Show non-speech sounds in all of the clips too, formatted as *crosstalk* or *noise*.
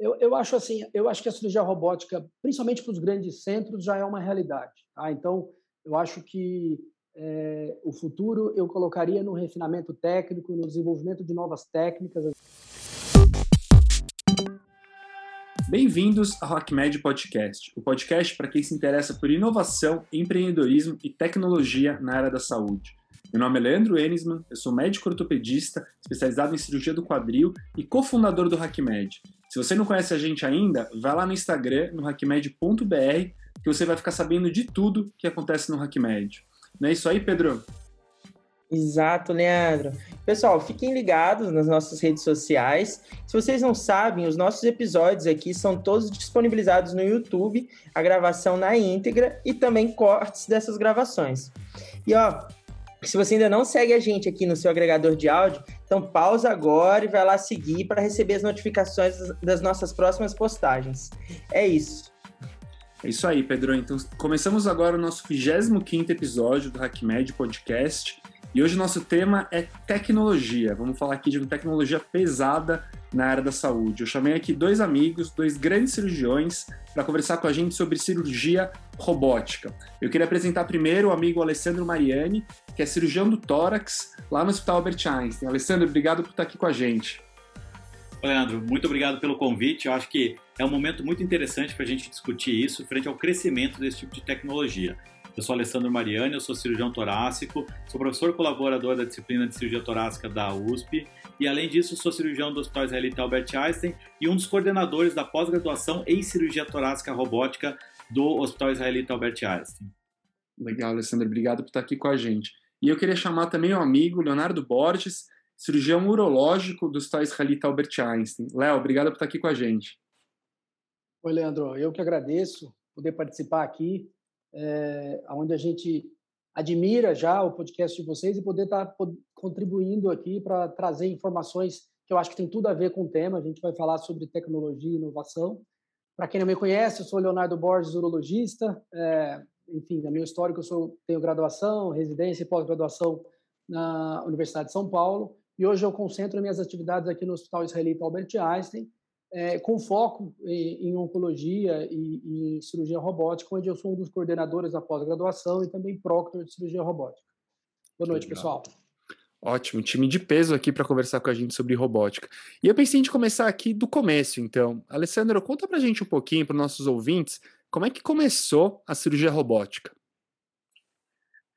Eu, eu acho assim, eu acho que a cirurgia robótica, principalmente para os grandes centros, já é uma realidade. Tá? Então, eu acho que é, o futuro eu colocaria no refinamento técnico, no desenvolvimento de novas técnicas. Bem-vindos ao HackMed Podcast, o podcast para quem se interessa por inovação, empreendedorismo e tecnologia na área da saúde. Meu nome é Leandro Enisman, eu sou médico ortopedista, especializado em cirurgia do quadril e cofundador do HackMed. Se você não conhece a gente ainda, vai lá no Instagram, no hackmed.br, que você vai ficar sabendo de tudo que acontece no HackMed. Não é isso aí, Pedro? Exato, Leandro. Pessoal, fiquem ligados nas nossas redes sociais. Se vocês não sabem, os nossos episódios aqui são todos disponibilizados no YouTube, a gravação na íntegra e também cortes dessas gravações. E ó, se você ainda não segue a gente aqui no seu agregador de áudio, então pausa agora e vai lá seguir para receber as notificações das nossas próximas postagens. É isso. É isso aí, Pedro. Então, começamos agora o nosso 25 episódio do HackMed Podcast. E hoje o nosso tema é tecnologia. Vamos falar aqui de uma tecnologia pesada na área da saúde. Eu chamei aqui dois amigos, dois grandes cirurgiões, para conversar com a gente sobre cirurgia robótica. Eu queria apresentar primeiro o amigo Alessandro Mariani, que é cirurgião do tórax lá no Hospital Albert Einstein. Alessandro, obrigado por estar aqui com a gente. Leandro, muito obrigado pelo convite. Eu acho que é um momento muito interessante para a gente discutir isso frente ao crescimento desse tipo de tecnologia. Eu sou Alessandro Mariani, eu sou cirurgião torácico, sou professor colaborador da disciplina de cirurgia torácica da USP e, além disso, sou cirurgião do Hospital Israelita Albert Einstein e um dos coordenadores da pós-graduação em cirurgia torácica robótica do Hospital Israelita Albert Einstein. Legal, Alessandro, obrigado por estar aqui com a gente. E eu queria chamar também o amigo Leonardo Borges, cirurgião urológico do Hospital Israelita Albert Einstein. Léo, obrigado por estar aqui com a gente. Oi, Leandro, eu que agradeço poder participar aqui é, onde a gente admira já o podcast de vocês e poder estar tá contribuindo aqui para trazer informações que eu acho que tem tudo a ver com o tema. A gente vai falar sobre tecnologia e inovação. Para quem não me conhece, eu sou Leonardo Borges, urologista. É, enfim, na meu histórico, eu sou, tenho graduação, residência e pós-graduação na Universidade de São Paulo. E hoje eu concentro minhas atividades aqui no Hospital Israelita Albert Einstein, é, com foco em, em oncologia e, e, em cirurgia robótica, onde eu sou um dos coordenadores da pós-graduação e também proctor de cirurgia robótica. Boa noite, pessoal. Ótimo, time de peso aqui para conversar com a gente sobre robótica. E eu pensei em começar aqui do começo, então. Alessandro, conta para a gente um pouquinho, para os nossos ouvintes, como é que começou a cirurgia robótica?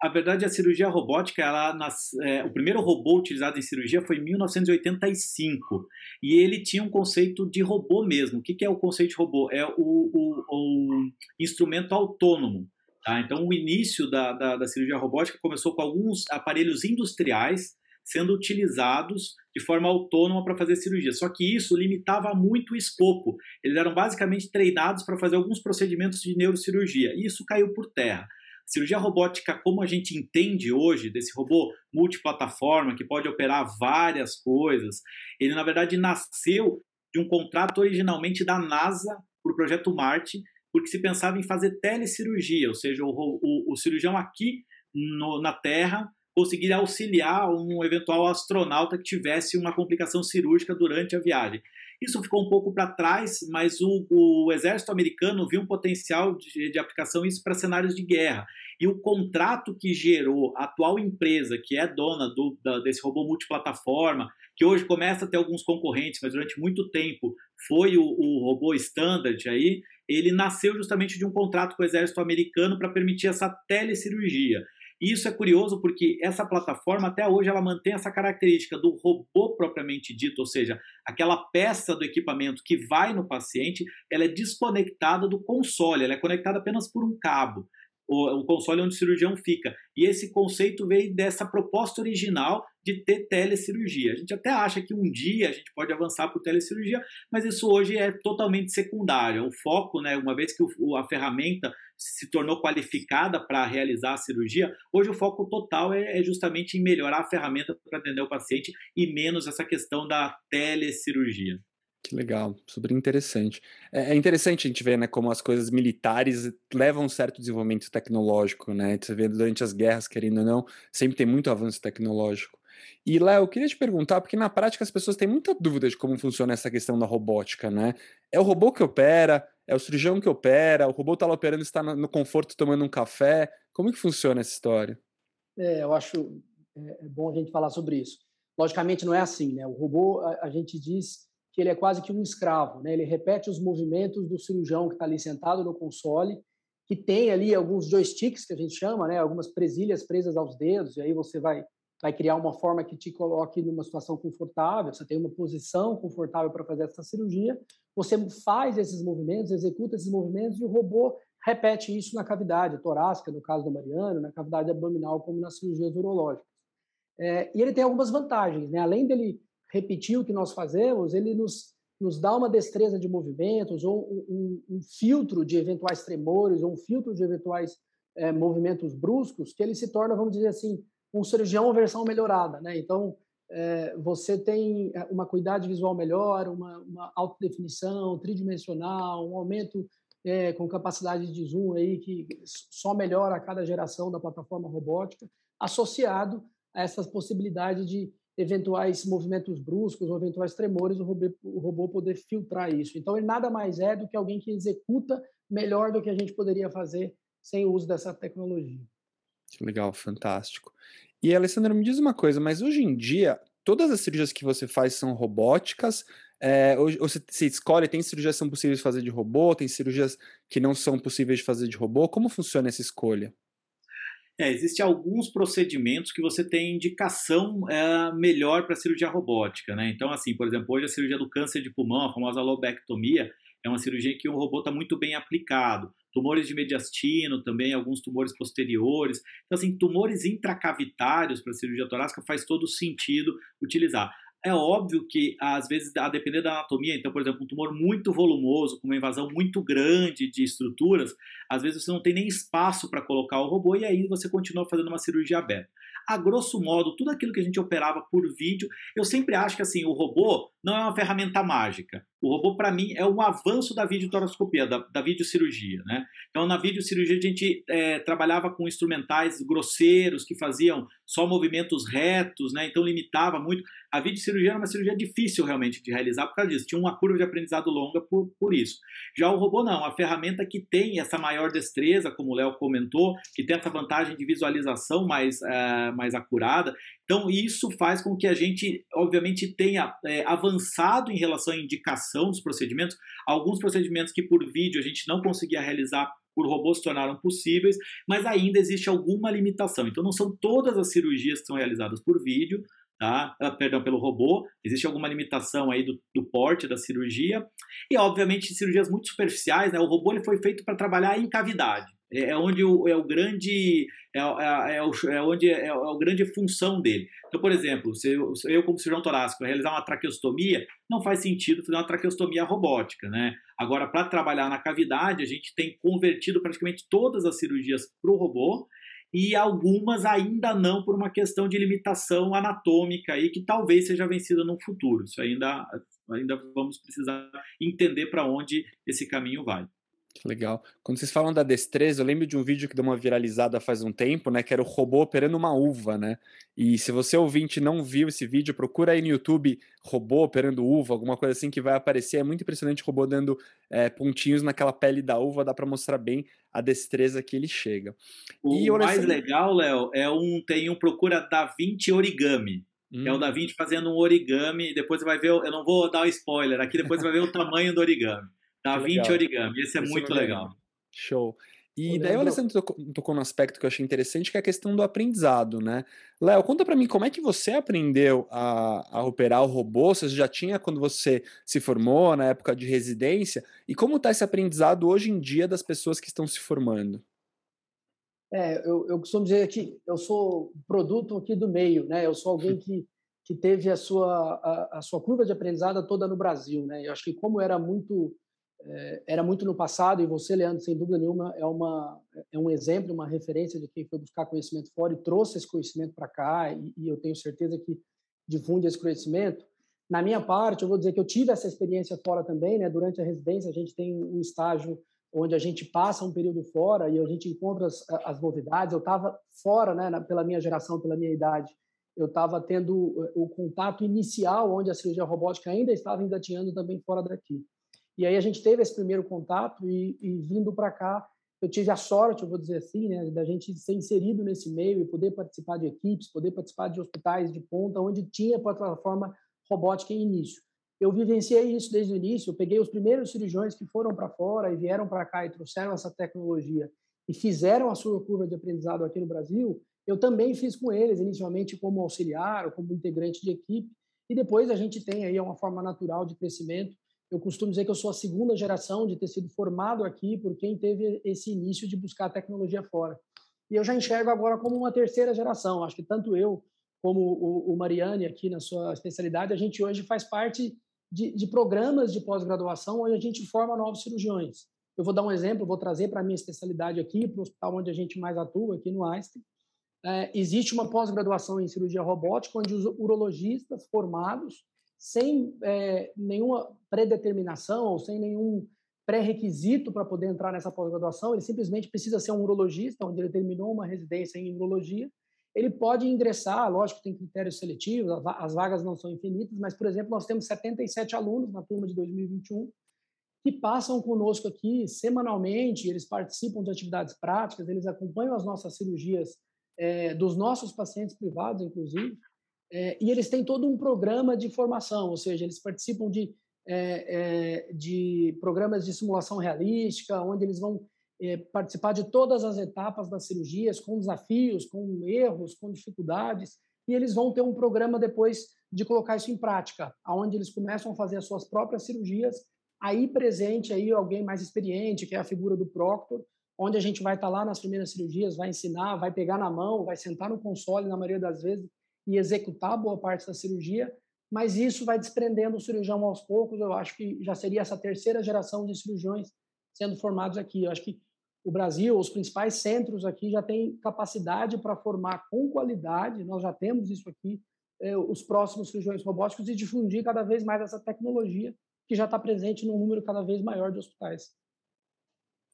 A verdade, a cirurgia robótica, ela, nas, é, o primeiro robô utilizado em cirurgia foi em 1985 e ele tinha um conceito de robô mesmo. O que, que é o conceito de robô? É o, o, o instrumento autônomo. Tá? Então, o início da, da, da cirurgia robótica começou com alguns aparelhos industriais sendo utilizados de forma autônoma para fazer cirurgia. Só que isso limitava muito o escopo. Eles eram basicamente treinados para fazer alguns procedimentos de neurocirurgia e isso caiu por terra. Cirurgia robótica, como a gente entende hoje, desse robô multiplataforma que pode operar várias coisas, ele na verdade nasceu de um contrato originalmente da NASA para o projeto Marte, porque se pensava em fazer telecirurgia, ou seja, o, o, o cirurgião aqui no, na Terra conseguir auxiliar um eventual astronauta que tivesse uma complicação cirúrgica durante a viagem. Isso ficou um pouco para trás, mas o, o, exército americano viu um potencial de, de aplicação isso para cenários de guerra. E o contrato que gerou a atual empresa, que é dona do, da, desse robô multiplataforma, que hoje começa a ter alguns concorrentes, mas durante muito tempo foi o, o robô standard aí, ele nasceu justamente de um contrato com o exército americano para permitir essa telecirurgia. E isso é curioso porque essa plataforma até hoje ela mantém essa característica do robô propriamente dito, ou seja, aquela peça do equipamento que vai no paciente, ela é desconectada do console, ela é conectada apenas por um cabo o, console onde o cirurgião fica. E esse conceito veio dessa proposta original de ter telecirurgia. A gente até acha que um dia a gente pode avançar por telecirurgia, mas isso hoje é totalmente secundário. O foco, né, uma vez que a ferramenta se tornou qualificada para realizar a cirurgia, hoje o foco total é, é justamente em melhorar a ferramenta para atender o paciente e menos essa questão da telecirurgia. Que legal, super interessante. É, é interessante a gente ver, né, como as coisas militares levam um certo desenvolvimento tecnológico, né? Você vê durante as guerras, querendo ou não, sempre tem muito avanço tecnológico. E Léo, eu queria te perguntar, porque na prática as pessoas têm muita dúvida de como funciona essa questão da robótica, né? É o robô que opera, é o cirurgião que opera, o robô está lá operando, está no conforto tomando um café. Como que funciona essa história? É, eu acho é, é bom a gente falar sobre isso. Logicamente não é assim, né? O robô, a, a gente diz que ele é quase que um escravo, né? Ele repete os movimentos do cirurgião que está ali sentado no console, que tem ali alguns joysticks que a gente chama, né? Algumas presilhas presas aos dedos, e aí você vai vai criar uma forma que te coloque numa situação confortável, você tem uma posição confortável para fazer essa cirurgia, você faz esses movimentos, executa esses movimentos e o robô repete isso na cavidade torácica, no caso do Mariano, na cavidade abdominal, como nas cirurgias urológicas. É, e ele tem algumas vantagens, né? Além dele repetir o que nós fazemos, ele nos, nos dá uma destreza de movimentos ou um, um, um filtro de eventuais tremores ou um filtro de eventuais é, movimentos bruscos que ele se torna, vamos dizer assim, um cirurgião versão melhorada, né? Então, é, você tem é, uma qualidade visual melhor, uma, uma alta definição, tridimensional, um aumento é, com capacidade de zoom aí que só melhora a cada geração da plataforma robótica, associado a essas possibilidades de eventuais movimentos bruscos ou eventuais tremores, o robô, o robô poder filtrar isso. Então, ele nada mais é do que alguém que executa melhor do que a gente poderia fazer sem o uso dessa tecnologia. Que legal, fantástico. E, Alessandra, me diz uma coisa, mas hoje em dia, todas as cirurgias que você faz são robóticas? É, ou, ou você, você escolhe, tem cirurgias que são possíveis de fazer de robô, tem cirurgias que não são possíveis de fazer de robô? Como funciona essa escolha? É, Existem alguns procedimentos que você tem indicação é, melhor para cirurgia robótica, né? Então, assim, por exemplo, hoje a cirurgia do câncer de pulmão, a famosa lobectomia, é uma cirurgia que o robô está muito bem aplicado. Tumores de mediastino também, alguns tumores posteriores. Então, assim, tumores intracavitários para cirurgia torácica faz todo sentido utilizar. É óbvio que, às vezes, a depender da anatomia, então, por exemplo, um tumor muito volumoso, com uma invasão muito grande de estruturas, às vezes você não tem nem espaço para colocar o robô e aí você continua fazendo uma cirurgia aberta. A grosso modo, tudo aquilo que a gente operava por vídeo, eu sempre acho que assim, o robô não é uma ferramenta mágica. O robô, para mim, é um avanço da videotoroscopia, da, da videocirurgia. Né? Então, na videocirurgia, a gente é, trabalhava com instrumentais grosseiros que faziam só movimentos retos, né? então limitava muito. A videocirurgia era uma cirurgia difícil realmente de realizar por causa disso. Tinha uma curva de aprendizado longa por, por isso. Já o robô, não. A ferramenta que tem essa maior destreza, como o Léo comentou, que tem essa vantagem de visualização mais, é, mais acurada. Então, isso faz com que a gente, obviamente, tenha é, avançado em relação à indicação dos procedimentos. Alguns procedimentos que por vídeo a gente não conseguia realizar por robô se tornaram possíveis, mas ainda existe alguma limitação. Então, não são todas as cirurgias que são realizadas por vídeo, tá? Ah, perdão, pelo robô. Existe alguma limitação aí do, do porte da cirurgia. E, obviamente, cirurgias muito superficiais, né? O robô ele foi feito para trabalhar em cavidade. É, é onde o, é o grande é, é, é, o, é onde é, é a grande função dele. Então, por exemplo, se eu, se eu como cirurgião torácico realizar uma traqueostomia, não faz sentido fazer uma traqueostomia robótica, né? Agora, para trabalhar na cavidade, a gente tem convertido praticamente todas as cirurgias para o robô e algumas ainda não por uma questão de limitação anatômica aí que talvez seja vencida no futuro. Isso ainda ainda vamos precisar entender para onde esse caminho vai. Que legal. Quando vocês falam da destreza, eu lembro de um vídeo que deu uma viralizada faz um tempo, né? Que era o robô operando uma uva, né? E se você ouvinte não viu esse vídeo, procura aí no YouTube robô operando uva, alguma coisa assim que vai aparecer. É muito impressionante o robô dando é, pontinhos naquela pele da uva, dá para mostrar bem a destreza que ele chega. O e, mais legal, Léo, é um tem um procura Da Vinci Origami. Hum. É o hum. Da Vinci fazendo um origami. Depois você vai ver, eu não vou dar o um spoiler aqui, depois você vai ver o tamanho do origami. Da 20 origami, esse é Esse muito legal. legal. Show. E daí o Alessandro tocou, tocou no aspecto que eu achei interessante, que é a questão do aprendizado, né? Léo, conta para mim como é que você aprendeu a, a, operar o robô, você já tinha quando você se formou, na época de residência, e como está esse aprendizado hoje em dia das pessoas que estão se formando? É, eu, eu costumo dizer que eu sou produto aqui do meio, né? Eu sou alguém que, que teve a sua, a, a sua curva de aprendizado toda no Brasil, né? Eu acho que como era muito é, era muito no passado, e você, Leandro, sem dúvida nenhuma, é, uma, é um exemplo, uma referência de quem foi buscar conhecimento fora e trouxe esse conhecimento para cá, e, e, eu tenho certeza que difunde esse conhecimento. Na minha parte, eu vou dizer que eu tive essa experiência fora também, né? Durante a residência, a gente tem um estágio onde a gente passa um período fora e a gente encontra as, as novidades. Eu estava fora, né, pela minha geração, pela minha idade, eu estava tendo o contato inicial, onde a cirurgia robótica ainda estava engatinhando também fora daqui. E aí a gente teve esse primeiro contato e, e vindo para cá, eu tive a sorte, eu vou dizer assim, né, da gente ser inserido nesse meio e poder participar de equipes, poder participar de hospitais de ponta, onde tinha plataforma robótica em início. Eu vivenciei isso desde o início, eu peguei os primeiros cirurgiões que foram para fora e vieram para cá e trouxeram essa tecnologia e fizeram a sua curva de aprendizado aqui no Brasil, eu também fiz com eles, inicialmente como auxiliar ou como integrante de equipe, e depois a gente tem aí uma forma natural de crescimento eu costumo dizer que eu sou a segunda geração de ter sido formado aqui por quem teve esse início de buscar tecnologia fora. E eu já enxergo agora como uma terceira geração. Acho que tanto eu como o, o Mariane aqui na sua especialidade, a gente hoje faz parte de, de programas de pós-graduação onde a gente forma novos cirurgiões. Eu vou dar um exemplo, vou trazer para a minha especialidade aqui, para o hospital onde a gente mais atua, aqui no Einstein. É, existe uma pós-graduação em cirurgia robótica onde os urologistas formados sem é, nenhuma predeterminação ou sem nenhum pré-requisito para poder entrar nessa pós-graduação, ele simplesmente precisa ser um urologista, onde ele terminou uma residência em urologia, ele pode ingressar, lógico tem critérios seletivos, as vagas não são infinitas, mas, por exemplo, nós temos 77 alunos na turma de 2021 que passam conosco aqui semanalmente, eles participam de atividades práticas, eles acompanham as nossas cirurgias é, dos nossos pacientes privados, inclusive, é, e eles têm todo um programa de formação, ou seja, eles participam de, é, é, de programas de simulação realística, onde eles vão é, participar de todas as etapas das cirurgias, com desafios, com erros, com dificuldades, e eles vão ter um programa depois de colocar isso em prática, aonde eles começam a fazer as suas próprias cirurgias, aí presente aí alguém mais experiente, que é a figura do proctor, onde a gente vai estar lá nas primeiras cirurgias, vai ensinar, vai pegar na mão, vai sentar no console, na maioria das vezes, e executar boa parte da cirurgia, mas isso vai desprendendo o cirurgião aos poucos. Eu acho que já seria essa terceira geração de cirurgiões sendo formados aqui. Eu acho que o Brasil, os principais centros aqui já têm capacidade para formar com qualidade, nós já temos isso aqui, eh, os próximos cirurgiões robóticos e difundir cada vez mais essa tecnologia que já está presente num número cada vez maior de hospitais.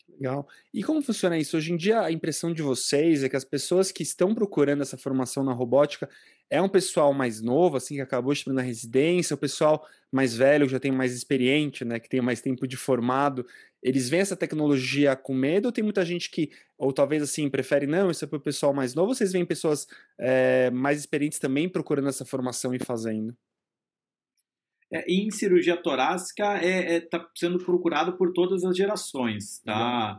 Legal. E como funciona isso? Hoje em dia, a impressão de vocês é que as pessoas que estão procurando essa formação na robótica é um pessoal mais novo, assim, que acabou de na residência, o pessoal mais velho, que já tem mais experiente, né, que tem mais tempo de formado, eles veem essa tecnologia com medo ou tem muita gente que, ou talvez assim, prefere, não, isso é para o pessoal mais novo, vocês veem pessoas é, mais experientes também procurando essa formação e fazendo? É, em cirurgia torácica é, é tá sendo procurado por todas as gerações, tá?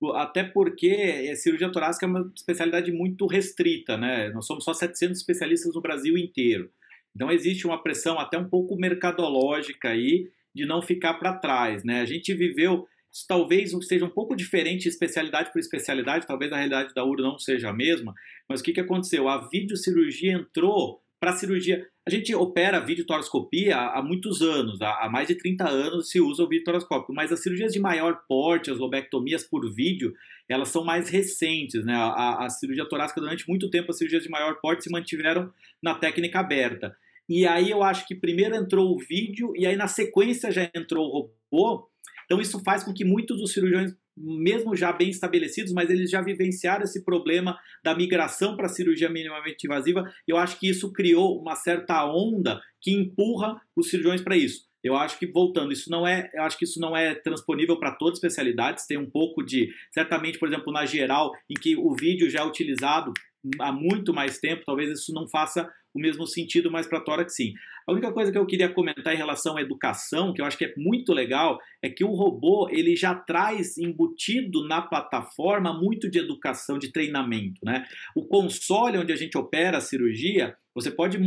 Uhum. Até porque a cirurgia torácica é uma especialidade muito restrita, né? Nós somos só 700 especialistas no Brasil inteiro. Então existe uma pressão até um pouco mercadológica aí de não ficar para trás, né? A gente viveu talvez seja um pouco diferente especialidade por especialidade, talvez a realidade da URO não seja a mesma, mas o que, que aconteceu? A videocirurgia entrou para cirurgia. A gente opera videotoroscopia há, muitos anos, há, há, mais de 30 anos se usa o videotoroscópio, mas as cirurgias de maior porte, as lobectomias por vídeo, elas são mais recentes. Né? A, a cirurgia torácica, durante muito tempo, as cirurgias de maior porte se mantiveram na técnica aberta. E aí eu acho que primeiro entrou o vídeo e aí na sequência já entrou o robô. Então isso faz com que muitos dos cirurgiões mesmo já bem estabelecidos, mas eles já vivenciaram esse problema da migração para a cirurgia minimamente invasiva. Eu acho que isso criou uma certa onda que empurra os cirurgiões para isso. Eu acho que voltando, isso não é, eu acho que isso não é transponível para todas as especialidades. Tem um pouco de, certamente, por exemplo, na geral, em que o vídeo já é utilizado há muito mais tempo, talvez isso não faça o mesmo sentido, mas para tórax sim. A única coisa que eu queria comentar em relação à educação, que eu acho que é muito legal, é que o robô ele já traz embutido na plataforma muito de educação, de treinamento. Né? O console onde a gente opera a cirurgia, você pode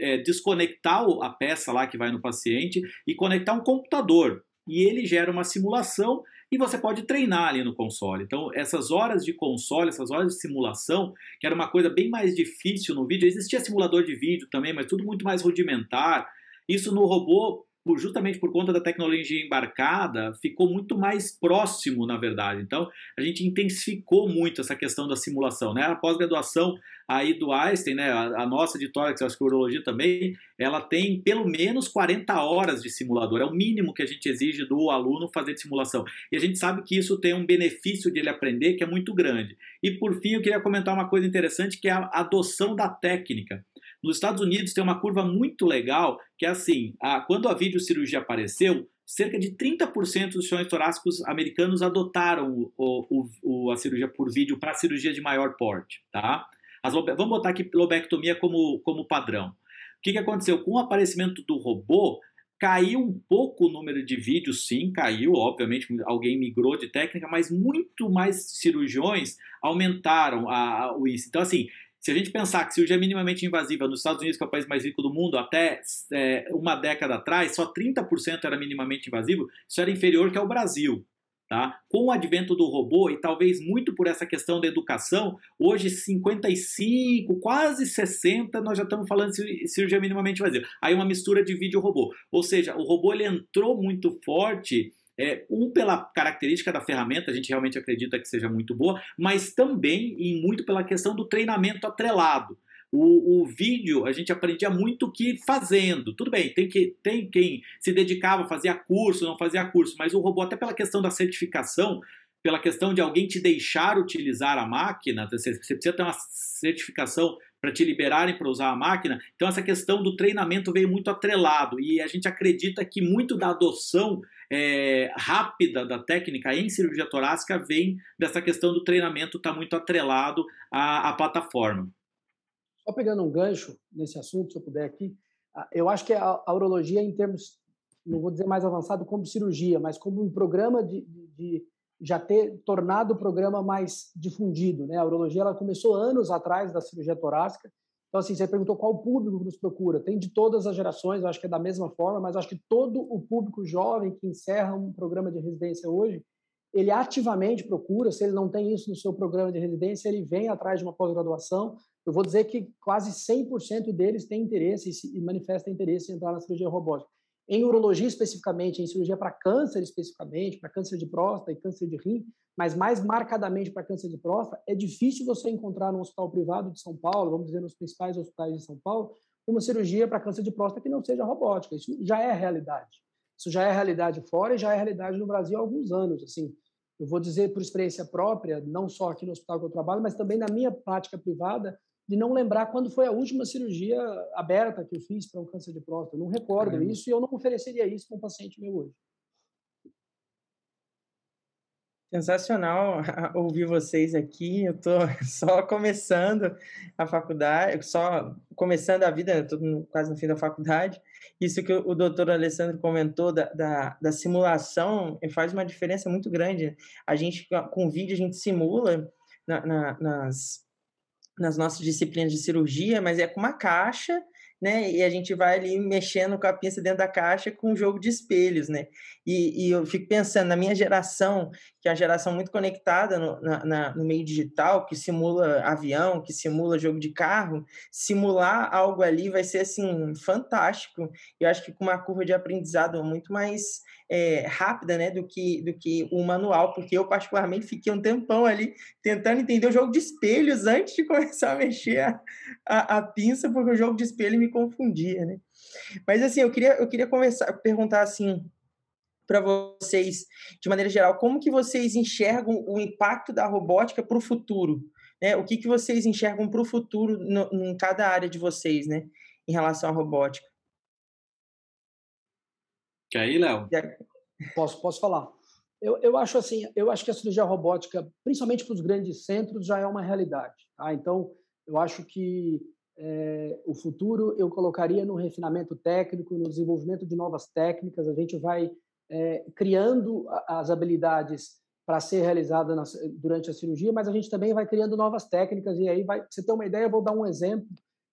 é, desconectar a peça lá que vai no paciente e conectar um computador. E ele gera uma simulação e você pode treinar ali no console. Então, essas horas de console, essas horas de simulação, que era uma coisa bem mais difícil no vídeo, existia simulador de vídeo também, mas tudo muito mais rudimentar. Isso no robô justamente por conta da tecnologia embarcada, ficou muito mais próximo, na verdade. Então, a gente intensificou muito essa questão da simulação. Né? A pós-graduação aí do Einstein, né, a, a nossa de tórax, acho urologia também, ela tem pelo menos 40 horas de simulador. É o mínimo que a gente exige do aluno fazer de simulação. E a gente sabe que isso tem um benefício de ele aprender que é muito grande. E por fim, eu queria comentar uma coisa interessante que é a adoção da técnica. Nos Estados Unidos tem uma curva muito legal, que é assim, a, quando a videocirurgia apareceu, cerca de 30% dos chões torácicos americanos adotaram o, o, o, a cirurgia por vídeo para cirurgia de maior porte, tá? As, vamos botar aqui lobectomia como, como padrão. O que, que aconteceu? Com o aparecimento do robô, caiu um pouco o número de vídeos, sim, caiu, obviamente alguém migrou de técnica, mas muito mais cirurgiões aumentaram a, a, o isso. Então, assim, se a gente pensar que cirurgia minimamente invasiva nos Estados Unidos, que é o país mais rico do mundo, até é, uma década atrás, só 30% era minimamente invasivo, isso era inferior que ao Brasil. Tá? Com o advento do robô, e talvez muito por essa questão da educação, hoje 55, quase 60, nós já estamos falando de cirurgia minimamente invasiva. Aí uma mistura de vídeo robô. Ou seja, o robô ele entrou muito forte é, um, pela característica da ferramenta, a gente realmente acredita que seja muito boa, mas também e muito pela questão do treinamento atrelado. O, o, vídeo a gente aprendia muito que fazendo. Tudo bem, tem, que, tem quem se dedicava, fazia curso, não fazia curso, mas o robô, até pela questão da certificação, pela questão de alguém te deixar utilizar a máquina, você, você precisa ter uma certificação para te liberarem para usar a máquina. Então, essa questão do treinamento veio muito atrelado e a gente acredita que muito da adoção é, rápida da técnica em cirurgia torácica vem dessa questão do treinamento estar tá muito atrelado à, à plataforma. Só pegando um gancho nesse assunto, se eu puder aqui, eu acho que a, a urologia, em termos, não vou dizer mais avançado como cirurgia, mas como um programa de, de, de já ter tornado o programa mais difundido. Né? A urologia ela começou anos atrás da cirurgia torácica. Então, assim, você perguntou qual público nos procura. Tem de todas as gerações, eu acho que é da mesma forma, mas acho que todo o público jovem que encerra um programa de residência hoje, ele ativamente procura, se ele não tem isso no seu programa de residência, ele vem atrás de uma pós-graduação. Eu vou dizer que quase 100% deles têm interesse e manifesta interesse em entrar na cirurgia robótica. Em urologia especificamente, em cirurgia para câncer especificamente, para câncer de próstata e câncer de rim, mas mais marcadamente para câncer de próstata, é difícil você encontrar no hospital privado de São Paulo, vamos dizer nos principais hospitais de São Paulo, uma cirurgia para câncer de próstata que não seja robótica. Isso já é realidade. Isso já é realidade fora e já é realidade no Brasil há alguns anos. Assim, eu vou dizer por experiência própria, não só aqui no hospital que eu trabalho, mas também na minha prática privada, de não lembrar quando foi a última cirurgia aberta que eu fiz para um câncer de próstata. Eu não recordo Caramba. isso e eu não ofereceria isso para um paciente meu hoje. Sensacional *laughs* ouvir vocês aqui. Eu estou *laughs* só começando a faculdade, só começando a vida, estou quase no fim da faculdade. Isso que o doutor Alessandro comentou da, da, da, simulação faz uma diferença muito grande. A gente, com vídeo, a gente simula na, na, nas, nas nossas disciplinas de cirurgia, mas é com uma caixa, né? E a gente vai ali mexendo com a pinça dentro da caixa com um jogo de espelhos, né? E, e eu fico pensando na minha geração, que é uma geração muito conectada no, na, na, no meio digital, que simula avião, que simula jogo de carro, simular algo ali vai ser assim fantástico. Eu acho que com uma curva de aprendizado muito mais é, rápida, né, do que do que o manual, porque eu particularmente fiquei um tempão ali tentando entender o jogo de espelhos antes de *laughs* começar a mexer a, a, a pinça, porque o jogo de espelho me confundia, né? Mas assim, eu queria eu queria conversar, perguntar assim para vocês, de maneira geral, como que vocês enxergam o impacto da robótica para o futuro? Né? O que, que vocês enxergam para o futuro no, em cada área de vocês, né? Em relação à robótica? Quer ir, Léo? Posso, posso falar. Eu, eu acho assim, eu acho que a cirurgia robótica, principalmente para os grandes centros, já é uma realidade. Tá? Então, eu acho que é, o futuro eu colocaria no refinamento técnico, no desenvolvimento de novas técnicas. A gente vai é, criando as habilidades para ser realizada na, durante a cirurgia, mas a gente também vai criando novas técnicas e aí vai. Você ter uma ideia, eu vou dar um exemplo.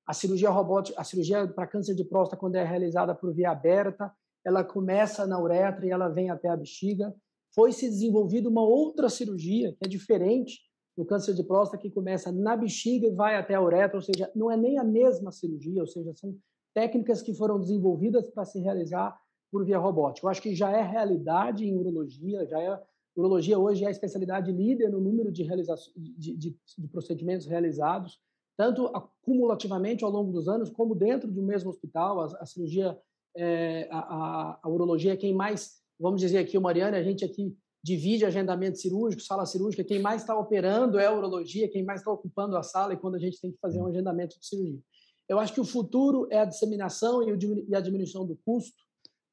A cirurgia robótica, a cirurgia para câncer de próstata, quando é realizada por via aberta, ela começa na uretra e ela vem até a bexiga. Foi se desenvolvida uma outra cirurgia que é diferente do câncer de próstata que começa na bexiga e vai até a uretra, ou seja, não é nem a mesma cirurgia, ou seja, são técnicas que foram desenvolvidas para se realizar por via robótica. Eu acho que já é realidade em urologia, já é urologia hoje é a especialidade líder no número de, de, de, de procedimentos realizados, tanto acumulativamente ao longo dos anos, como dentro do mesmo hospital. A, a cirurgia, é, a, a, a, urologia é quem mais, vamos dizer aqui, o Mariana, a gente aqui divide agendamento cirúrgico, sala cirúrgica, quem mais está operando é a urologia, quem mais está ocupando a sala e quando a gente tem que fazer um agendamento de cirurgia. Eu acho que o futuro é a disseminação e a diminuição do custo.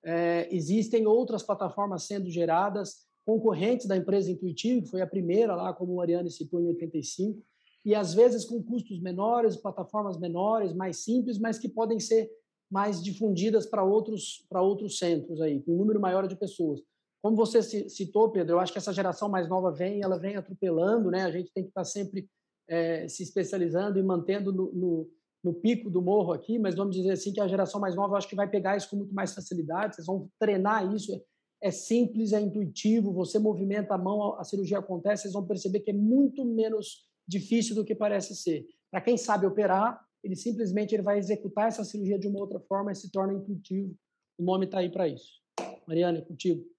É, existem outras plataformas sendo geradas, concorrentes da empresa Intuitivo, que foi a primeira lá, como o Mariane citou, em 85, e às vezes com custos menores, plataformas menores, mais simples, mas que podem ser mais difundidas para outros, outros centros aí, com um número maior de pessoas. Como você citou, Pedro, eu acho que essa geração mais nova vem, ela vem atropelando, né? A gente tem que estar sempre é, se especializando e mantendo no, no, no, pico do morro aqui, mas vamos dizer assim que a geração mais nova, acho que vai pegar isso com muito mais facilidade, vocês vão treinar isso, é simples, é intuitivo, você movimenta a mão, a cirurgia acontece, vocês vão perceber que é muito menos difícil do que parece ser. Para quem sabe operar, ele simplesmente ele vai executar essa cirurgia de uma outra forma e se torna intuitivo. O nome está aí para isso. Mariana, contigo.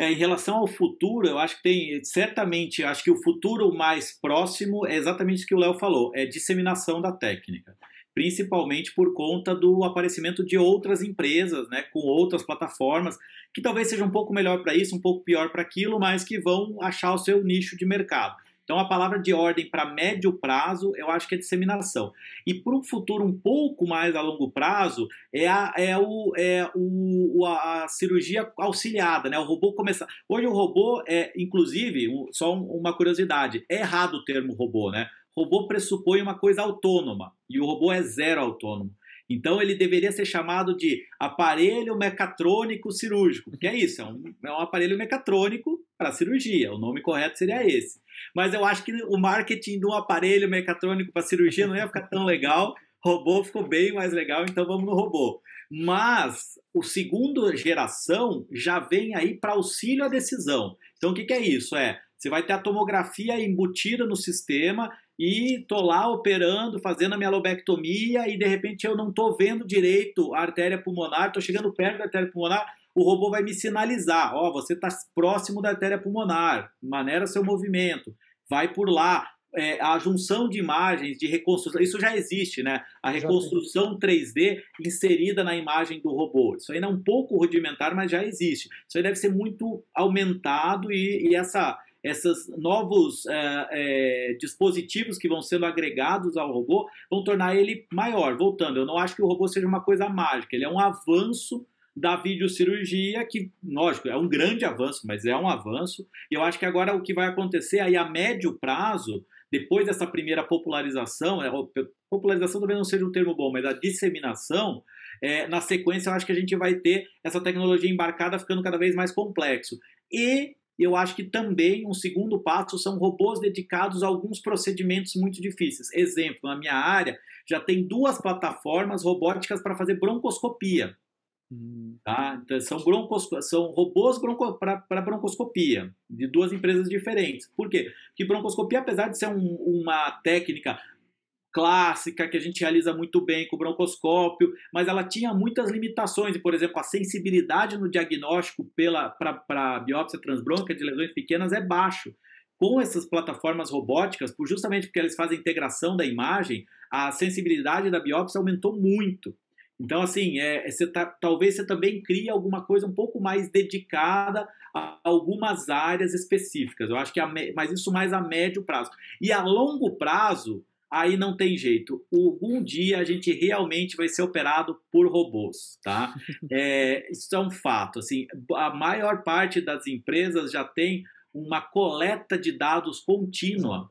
É, em relação ao futuro, eu acho que tem, certamente, acho que o futuro mais próximo é exatamente o que o Léo falou, é disseminação da técnica principalmente por conta do aparecimento de outras empresas, né, com outras plataformas, que talvez seja um pouco melhor para isso, um pouco pior para aquilo, mas que vão achar o seu nicho de mercado. Então, a palavra de ordem para médio prazo, eu acho que é disseminação. E para um futuro um pouco mais a longo prazo, é a, é o, é o, a cirurgia auxiliada, né? O robô começar. Hoje o robô é, inclusive, só uma curiosidade, é errado o termo robô, né? robô pressupõe uma coisa autônoma e o robô é zero autônomo. Então ele deveria ser chamado de aparelho mecatrônico cirúrgico, que é isso, é um, é um aparelho mecatrônico para cirurgia. O nome correto seria esse. Mas eu acho que o marketing do aparelho mecatrônico para cirurgia não ia ficar tão legal. Robô ficou bem mais legal, então vamos no robô. Mas o segundo geração já vem aí para auxílio à decisão. Então o que, que é isso? É você vai ter a tomografia embutida no sistema e tô lá operando, fazendo a minha lobectomia e de repente eu não tô vendo direito a artéria pulmonar, tô chegando perto da artéria pulmonar, o robô vai me sinalizar, ó, oh, você está próximo da artéria pulmonar, maneira seu movimento, vai por lá. É, a junção de imagens, de reconstrução, isso já existe, né? A reconstrução 3D inserida na imagem do robô. Isso ainda é um pouco rudimentar, mas já existe. Isso aí deve ser muito aumentado e, e essa esses novos é, é, dispositivos que vão sendo agregados ao robô vão tornar ele maior. Voltando, eu não acho que o robô seja uma coisa mágica, ele é um avanço da videocirurgia, que, lógico, é um grande avanço, mas é um avanço. E eu acho que agora o que vai acontecer aí a médio prazo, depois dessa primeira popularização, é, popularização talvez não seja um termo bom, mas a disseminação, é, na sequência eu acho que a gente vai ter essa tecnologia embarcada ficando cada vez mais complexo. E eu acho que também um segundo passo são robôs dedicados a alguns procedimentos muito difíceis. Exemplo, na minha área já tem duas plataformas robóticas para fazer broncoscopia. Hum. Tá? Então, são, broncosco... são robôs bronco... para broncoscopia, de duas empresas diferentes. Por quê? Porque broncoscopia, apesar de ser um, uma técnica clássica que a gente realiza muito bem com o broncoscópio, mas ela tinha muitas limitações, por exemplo, a sensibilidade no diagnóstico para biópsia transbrônquica de lesões pequenas é baixo. Com essas plataformas robóticas, justamente porque eles fazem integração da imagem, a sensibilidade da biópsia aumentou muito. Então, assim, é, você tá, talvez você também crie alguma coisa um pouco mais dedicada a algumas áreas específicas. Eu acho que, a, mas isso mais a médio prazo. E a longo prazo, aí não tem jeito. Algum dia a gente realmente vai ser operado por robôs, tá? *laughs* É, isso é um fato. Assim, a maior parte das empresas já tem uma coleta de dados contínua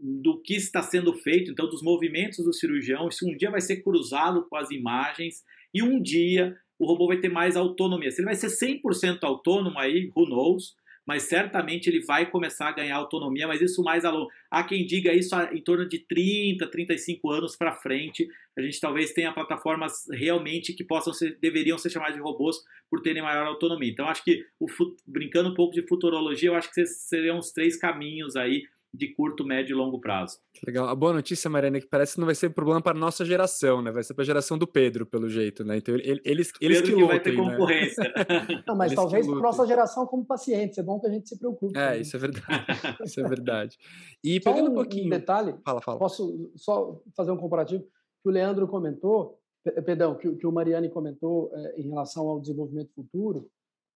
do que está sendo feito, então dos movimentos do cirurgião. Isso um dia vai ser cruzado com as imagens e um dia o robô vai ter mais autonomia. Se ele vai ser 100% autônomo aí, who knows? mas certamente ele vai começar a ganhar autonomia, mas isso mais a longo. Há quem diga isso em torno de 30, 35 anos para frente. A gente talvez tenha plataformas realmente que possam ser, deveriam ser chamadas de robôs por terem maior autonomia. Então, acho que, o, brincando um pouco de futurologia, eu acho que seriam os três caminhos aí de curto, médio e longo prazo. Legal. A boa notícia, Mariana, é que parece que não vai ser problema para a nossa geração, né? Vai ser para a geração do Pedro, pelo jeito, né? Então eles, eles Pedro que lutem, vai ter né? concorrência. Né? *laughs* não, mas eles talvez para a nossa geração como pacientes, é bom que a gente se preocupe. É, também. isso é verdade. *laughs* isso é verdade. E pegando um, um pouquinho. Um detalhe, fala, fala. Posso só fazer um comparativo? Que o Leandro comentou, perdão, que, que o Mariane comentou é, em relação ao desenvolvimento futuro.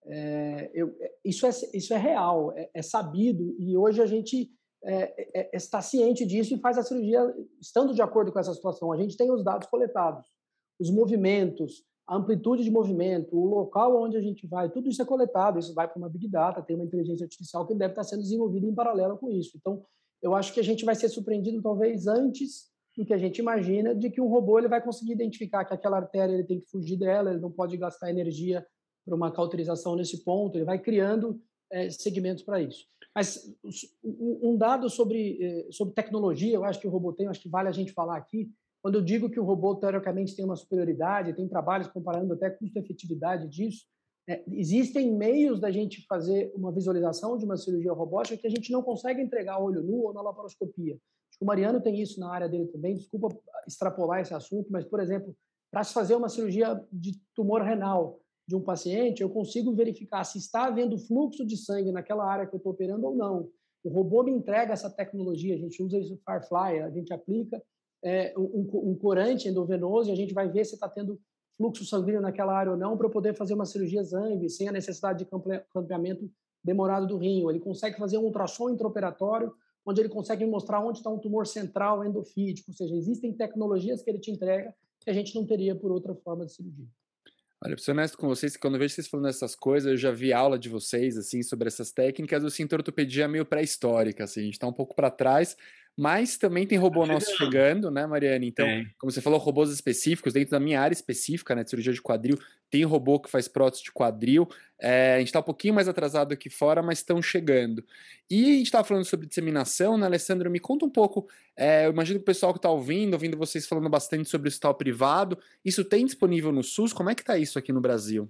É, eu, isso, é, isso é real, é, é sabido, e hoje a gente é, é, é, está ciente disso e faz a cirurgia estando de acordo com essa situação. A gente tem os dados coletados, os movimentos, a amplitude de movimento, o local onde a gente vai, tudo isso é coletado, isso vai para uma Big Data, tem uma inteligência artificial que deve estar sendo desenvolvida em paralelo com isso. Então, eu acho que a gente vai ser surpreendido talvez antes do que a gente imagina de que um robô ele vai conseguir identificar que aquela artéria ele tem que fugir dela, ele não pode gastar energia para uma cauterização nesse ponto, ele vai criando é, segmentos para isso. Mas um dado sobre, eh, sobre tecnologia, eu acho que o robô tem, acho que vale a gente falar aqui. Quando eu digo que o robô, teoricamente, tem uma superioridade, tem trabalhos comparando até custo-efetividade disso, é, existem meios da gente fazer uma visualização de uma cirurgia robótica que a gente não consegue entregar olho nu ou na laparoscopia. Acho que o Mariano tem isso na área dele também. Desculpa extrapolar esse assunto, mas, por exemplo, para se fazer uma cirurgia de tumor renal, de um paciente, eu consigo verificar se está havendo fluxo de sangue naquela área que eu estou operando ou não. O robô me entrega essa tecnologia, a gente usa isso Firefly, a gente aplica é, um, um, corante endovenoso e a gente vai ver se está tendo fluxo sanguíneo naquela área ou não para poder fazer uma cirurgia ZANG sem a necessidade de campeamento demorado do rim. Ele consegue fazer um ultrassom intraoperatório onde ele consegue mostrar onde está um tumor central endofítico, ou seja, existem tecnologias que ele te entrega que a gente não teria por outra forma de cirurgia. Olha, para ser honesto com vocês, quando eu vejo vocês falando essas coisas, eu já vi aula de vocês, assim, sobre essas técnicas, eu sinto ortopedia meio pré-histórica, assim, a gente está um pouco para trás, mas também tem robô tá nosso chegando, né, Mariane? Então, é. como você falou, robôs específicos, dentro da minha área específica, né, de cirurgia de quadril, tem robô que faz prótese de quadril. É, a gente está um pouquinho mais atrasado aqui fora, mas estão chegando. E a gente estava falando sobre disseminação, né, Alessandro? Me conta um pouco. É, eu imagino que o pessoal que está ouvindo, ouvindo vocês falando bastante sobre o hospital privado, isso tem disponível no SUS? Como é que está isso aqui no Brasil?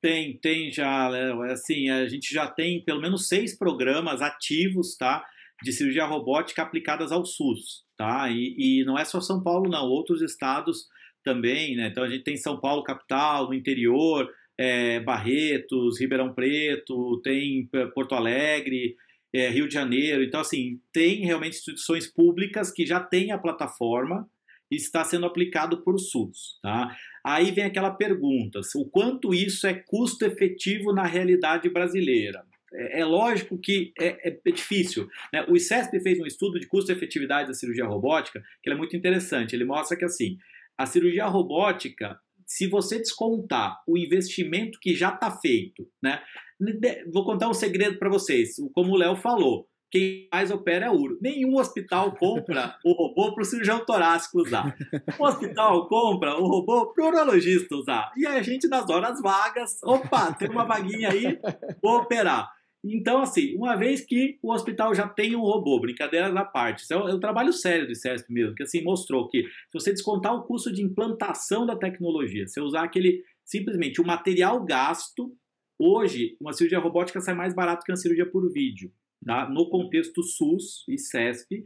Tem, tem já, Léo. É assim, a gente já tem pelo menos seis programas ativos, tá? De cirurgia robótica aplicadas ao SUS, tá? E, e, não é só São Paulo, não, outros estados também, né? Então a gente tem São Paulo capital, no interior, é, Barretos, Ribeirão Preto, tem é, Porto Alegre, é, Rio de Janeiro. Então, assim, tem realmente instituições públicas que já têm a plataforma e está sendo aplicado por SUS, tá? Aí vem aquela pergunta: o quanto isso é custo efetivo na realidade brasileira? É, é lógico que é, é, difícil. Né? O ICESP fez um estudo de custo-efetividade da cirurgia robótica, que é muito interessante. Ele mostra que assim, a cirurgia robótica, se você descontar o investimento que já está feito, né? Vou contar um segredo para vocês, como o Léo falou. Quem mais opera é URO. Nenhum hospital compra o robô para o cirurgião torácico usar. O hospital compra o robô para o urologista usar. E a gente, nas horas vagas, opa, tem uma vaguinha aí, vou operar. Então, assim, uma vez que o hospital já tem um robô, brincadeira da parte, isso é um, é um trabalho sério do ICESP mesmo, que assim mostrou que se você descontar o custo de implantação da tecnologia, se usar aquele simplesmente o material gasto, hoje uma cirurgia robótica sai mais barato que uma cirurgia por vídeo, tá? no contexto SUS e CESP,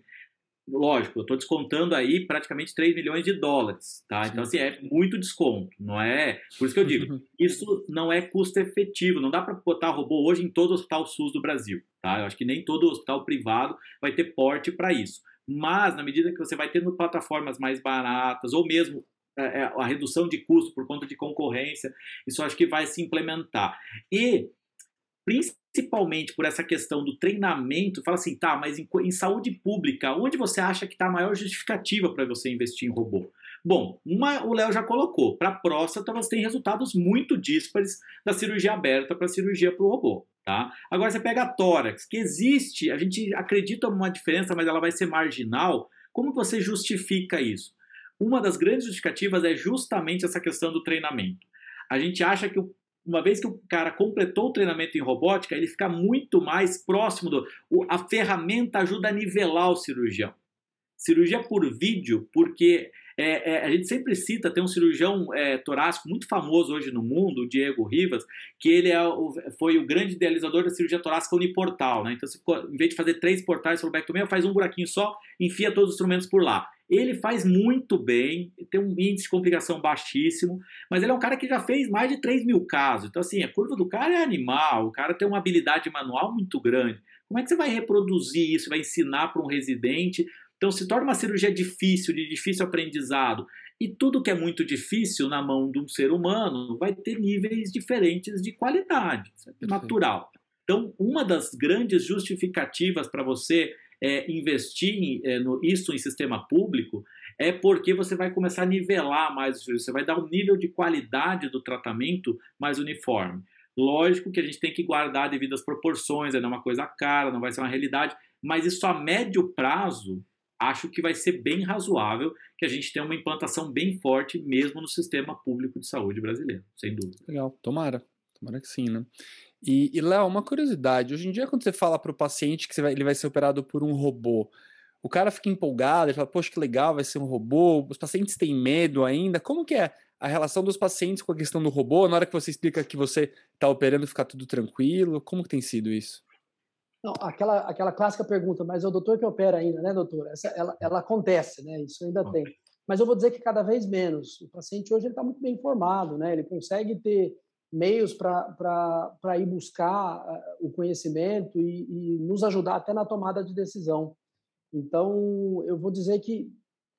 lógico, eu estou descontando aí praticamente 3 milhões de dólares, tá? Então, assim, é muito desconto, não é? Por isso que eu digo, *laughs* isso não é custo efetivo, não dá para botar robô hoje em todo hospital SUS do Brasil, tá? Eu acho que nem todo hospital privado vai ter porte para isso. Mas, na medida que você vai tendo plataformas mais baratas, ou mesmo é, é, a redução de custo por conta de concorrência, isso acho que vai se implementar. E, principalmente, principalmente por essa questão do treinamento, fala assim, tá, mas em, em saúde pública, onde você acha que está a maior justificativa para você investir em robô? Bom, uma, o Léo já colocou, para próstata você tem resultados muito díspares da cirurgia aberta para cirurgia para o robô. Tá? Agora você pega a tórax, que existe, a gente acredita numa diferença, mas ela vai ser marginal. Como você justifica isso? Uma das grandes justificativas é justamente essa questão do treinamento. A gente acha que o uma vez que o cara completou o treinamento em robótica, ele fica muito mais próximo do. A ferramenta ajuda a nivelar o cirurgião. Cirurgia por vídeo, porque É, é, a gente sempre cita, tem um cirurgião é, torácico muito famoso hoje no mundo, o Diego Rivas, que ele é o, foi o grande idealizador da cirurgia torácica uniportal. Né? Então, você, em vez de fazer três portais sobre lobectomia, faz um buraquinho só, enfia todos os instrumentos por lá. Ele faz muito bem, tem um índice de complicação baixíssimo, mas ele é um cara que já fez mais de 3 mil casos. Então, assim, a curva do cara é animal, o cara tem uma habilidade manual muito grande. Como é que você vai reproduzir isso, vai ensinar para um residente? Então, se torna uma cirurgia difícil, de difícil aprendizado. E tudo que é muito difícil na mão de um ser humano vai ter níveis diferentes de qualidade. Isso é natural. Então, uma das grandes justificativas para você é, investir é, no, isso em sistema público é porque você vai começar a nivelar mais, você vai dar um nível de qualidade do tratamento mais uniforme. Lógico que a gente tem que guardar devidas proporções, é uma coisa cara, não vai ser uma realidade, mas isso a médio prazo acho que vai ser bem razoável que a gente tenha uma implantação bem forte mesmo no sistema público de saúde brasileiro, sem dúvida. Legal, tomara, tomara que sim, né? E, e Léo, uma curiosidade, hoje em dia quando você fala para o paciente que vai, ele vai ser operado por um robô, o cara fica empolgado, ele fala, poxa, que legal, vai ser um robô, os pacientes têm medo ainda, como que é a relação dos pacientes com a questão do robô, na hora que você explica que você está operando, ficar tudo tranquilo, como que tem sido isso? Não, aquela, aquela clássica pergunta, mas é o doutor que opera ainda, né, doutor? Essa, ela, ela acontece, né? Isso ainda okay. tem. Mas eu vou dizer que cada vez menos. O paciente hoje está muito bem informado, né? Ele consegue ter meios para ir buscar uh, o conhecimento e, e, nos ajudar até na tomada de decisão. Então, eu vou dizer que,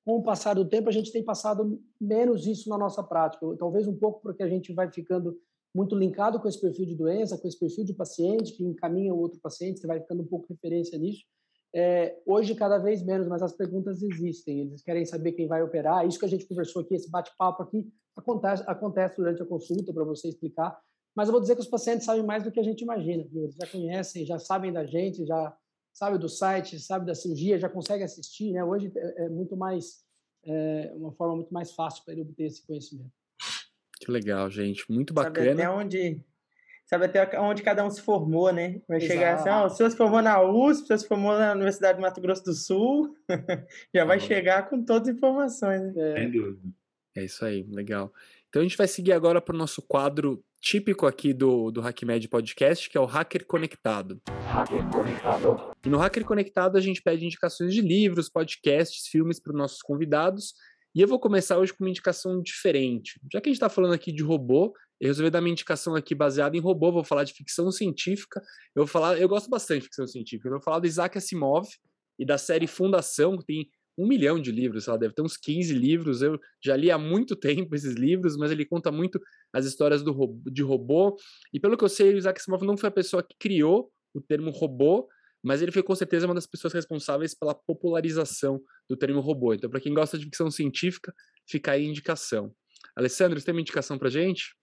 com o passar do tempo, a gente tem passado menos isso na nossa prática. Talvez um pouco porque a gente vai ficando muito linkado com esse perfil de doença, com esse perfil de paciente que encaminha o outro paciente, você vai ficando um pouco referência nisso. É, hoje, cada vez menos, mas as perguntas existem. Eles querem saber quem vai operar. Isso que a gente conversou aqui, esse bate-papo aqui, acontece, acontece durante a consulta para você explicar. Mas eu vou dizer que os pacientes sabem mais do que a gente imagina. Viu? Eles já conhecem, já sabem da gente, já sabem do site, sabem da cirurgia, já conseguem assistir. Né? Hoje é, é muito mais, é uma forma muito mais fácil para ele obter esse conhecimento. Que legal, gente. Muito bacana. Sabe até onde, sabe até onde cada um se formou, né? Vai Exato. chegar assim, ó, o senhor se formou na USP, o senhor se formou na Universidade de Mato Grosso do Sul, *laughs* já vai chegar com todas as informações. Né? É. Sem dúvida. É isso aí, legal. Então a gente vai seguir agora para o nosso quadro típico aqui do, do HackMed Podcast, que é o Hacker Conectado. Hacker Conectado. E no Hacker Conectado a gente pede indicações de livros, podcasts, filmes para os nossos convidados. E eu vou começar hoje com uma indicação diferente. Já que a gente está falando aqui de robô, eu resolvi dar minha indicação aqui baseada em robô, vou falar de ficção científica. Eu vou falar, eu gosto bastante de ficção científica. Eu vou falar do Isaac Asimov e da série Fundação, que tem um milhão de livros, ela deve ter uns 15 livros. Eu já li há muito tempo esses livros, mas ele conta muito as histórias do robô, de robô. E pelo que eu sei, o Isaac Asimov não foi a pessoa que criou o termo robô, mas ele foi com certeza uma das pessoas responsáveis pela popularização do termo robô. Então, para quem gosta de ficção científica, fica aí a indicação. Alessandro, você tem uma indicação para gente?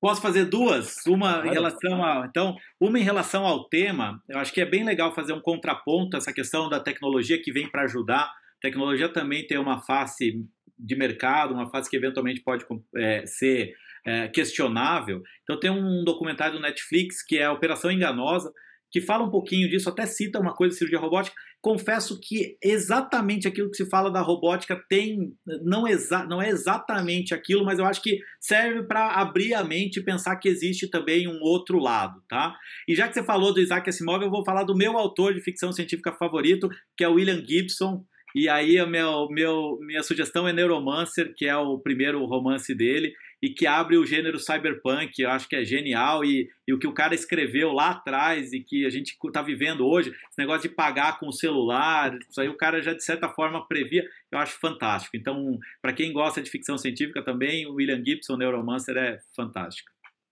Posso fazer duas? Uma claro. em relação a. Então, uma em relação ao tema, eu acho que é bem legal fazer um contraponto a essa questão da tecnologia que vem para ajudar. Tecnologia também tem uma face de mercado, uma face que eventualmente pode é, ser é, questionável. Então, tem um documentário do Netflix que é Operação Enganosa, que fala um pouquinho disso, até cita uma coisa de cirurgia robótica. Confesso que exatamente aquilo que se fala da robótica tem não, exa, não é exatamente aquilo, mas eu acho que serve para abrir a mente e pensar que existe também um outro lado, tá? E já que você falou do Isaac Asimov, eu vou falar do meu autor de ficção científica favorito, que é o William Gibson. E aí a meu, meu, minha sugestão é Neuromancer, que é o primeiro romance dele e que abre o gênero cyberpunk, eu acho que é genial, e, e o que o cara escreveu lá atrás e que a gente está vivendo hoje, esse negócio de pagar com o celular, isso aí o cara já de certa forma previa, eu acho fantástico. Então, para quem gosta de ficção científica também, o William Gibson, Neuromancer, é fantástico.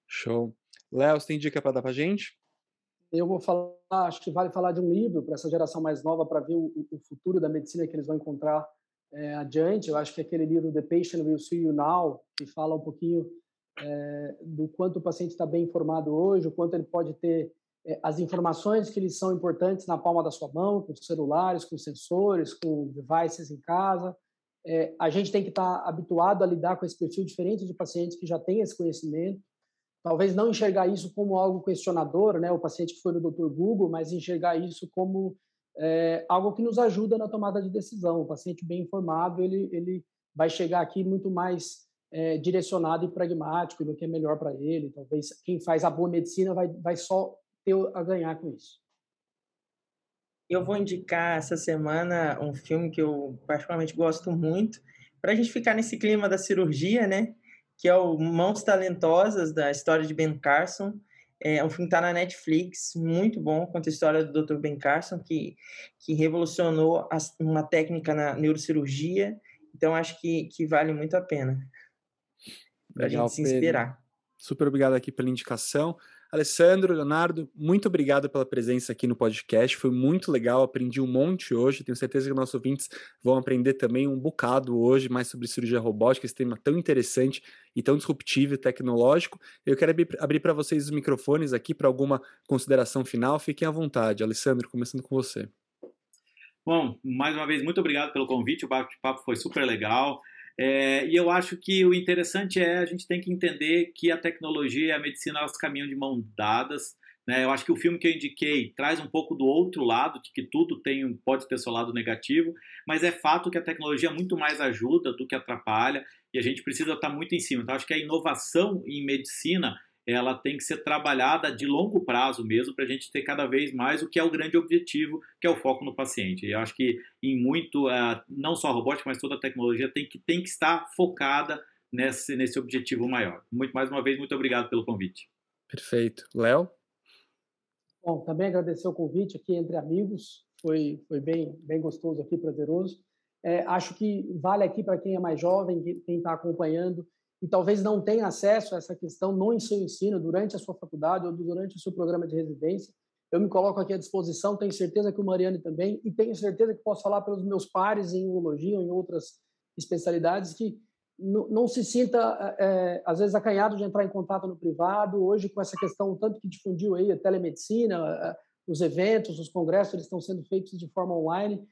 Show. Léo, você tem dica para dar para gente? Eu vou falar, acho que vale falar de um livro para essa geração mais nova para ver o, o futuro da medicina que eles vão encontrar é, adiante. Eu acho que aquele livro The Patient Will See You Now, que fala um pouquinho é, do quanto o paciente está bem informado hoje, o quanto ele pode ter é, as informações que lhes são importantes na palma da sua mão, com celulares, com sensores, com devices em casa. É, a gente tem que estar tá habituado a lidar com esse perfil diferente de pacientes que já têm esse conhecimento. Talvez não enxergar isso como algo questionador, né? O paciente que foi no Dr. Google, mas enxergar isso como é, algo que nos ajuda na tomada de decisão. O paciente bem informado, ele, ele vai chegar aqui muito mais é, direcionado e pragmático no que é melhor para ele. Talvez quem faz a boa medicina vai, vai só ter a ganhar com isso. Eu vou indicar essa semana um filme que eu particularmente gosto muito, para a gente ficar nesse clima da cirurgia, né? Que é o Mãos Talentosas, da história de Ben Carson. É um filme que está na Netflix, muito bom, conta a história do Dr. Ben Carson, que, que revolucionou uma técnica na neurocirurgia. Então, acho que, que vale muito a pena para a gente se inspirar. Super obrigado aqui pela indicação. Alessandro, Leonardo, muito obrigado pela presença aqui no podcast. Foi muito legal, aprendi um monte hoje. Tenho certeza que nossos ouvintes vão aprender também um bocado hoje mais sobre cirurgia robótica, esse tema tão interessante e tão disruptivo e tecnológico. Eu quero abrir, para vocês os microfones aqui para alguma consideração final. Fiquem à vontade. Alessandro, começando com você. Bom, mais uma vez, muito obrigado pelo convite. O bate-papo foi super legal. É, e eu acho que o interessante é a gente tem que entender que a tecnologia e a medicina elas caminham de mão dadas. Né? Eu acho que o filme que eu indiquei traz um pouco do outro lado, de que tudo tem pode ter seu lado negativo, mas é fato que a tecnologia muito mais ajuda do que atrapalha e a gente precisa estar muito em cima. Então, acho que a inovação em medicina ela tem que ser trabalhada de longo prazo mesmo para a gente ter cada vez mais o que é o grande objetivo, que é o foco no paciente. E eu acho que em muito, uh, não só a robótica, mas toda a tecnologia tem que, tem que estar focada nesse, nesse objetivo maior. Muito mais uma vez, muito obrigado pelo convite. Perfeito. Léo? Bom, também agradecer o convite aqui entre amigos. Foi, foi bem, bem gostoso aqui, prazeroso. É, acho que vale aqui para quem é mais jovem, quem está acompanhando, e talvez não tenha acesso a essa questão no seu ensino, durante a sua faculdade ou durante o seu programa de residência, eu me coloco aqui à disposição, tenho certeza que o Mariane também, e tenho certeza que posso falar pelos meus pares em urologia ou em outras especialidades, que não se sinta, é, às vezes, acanhado de entrar em contato no privado. Hoje, com essa questão, tanto que difundiu aí a telemedicina, os eventos, os congressos, eles estão sendo feitos de forma online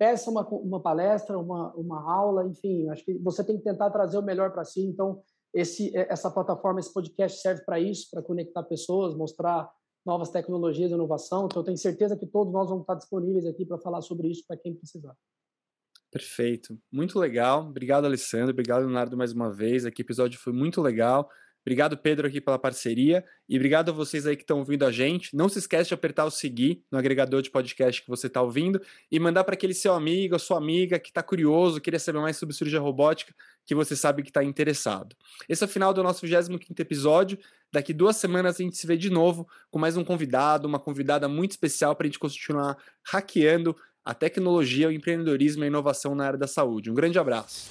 peça uma, uma palestra, uma, uma aula, enfim, acho que você tem que tentar trazer o melhor para si. Então, esse, é, essa plataforma, esse podcast serve para isso, para conectar pessoas, mostrar novas tecnologias, inovação. Então, eu tenho certeza que todos nós vamos estar disponíveis aqui para falar sobre isso para quem precisar. Perfeito, muito legal. Obrigado, Alessandro. Obrigado, Leonardo, mais uma vez. Aqui episódio foi muito legal. Obrigado, Pedro, aqui pela parceria. E obrigado a vocês aí que estão ouvindo a gente. Não se esquece de apertar o seguir no agregador de podcast que você está ouvindo e mandar para aquele seu amigo, sua amiga que está curioso, queria saber mais sobre cirurgia robótica, que você sabe que está interessado. Esse é o final do nosso 25 episódio. Daqui duas semanas a gente se vê de novo com mais um convidado, uma convidada muito especial para a gente continuar hackeando a tecnologia, o empreendedorismo e a inovação na área da saúde. Um grande abraço.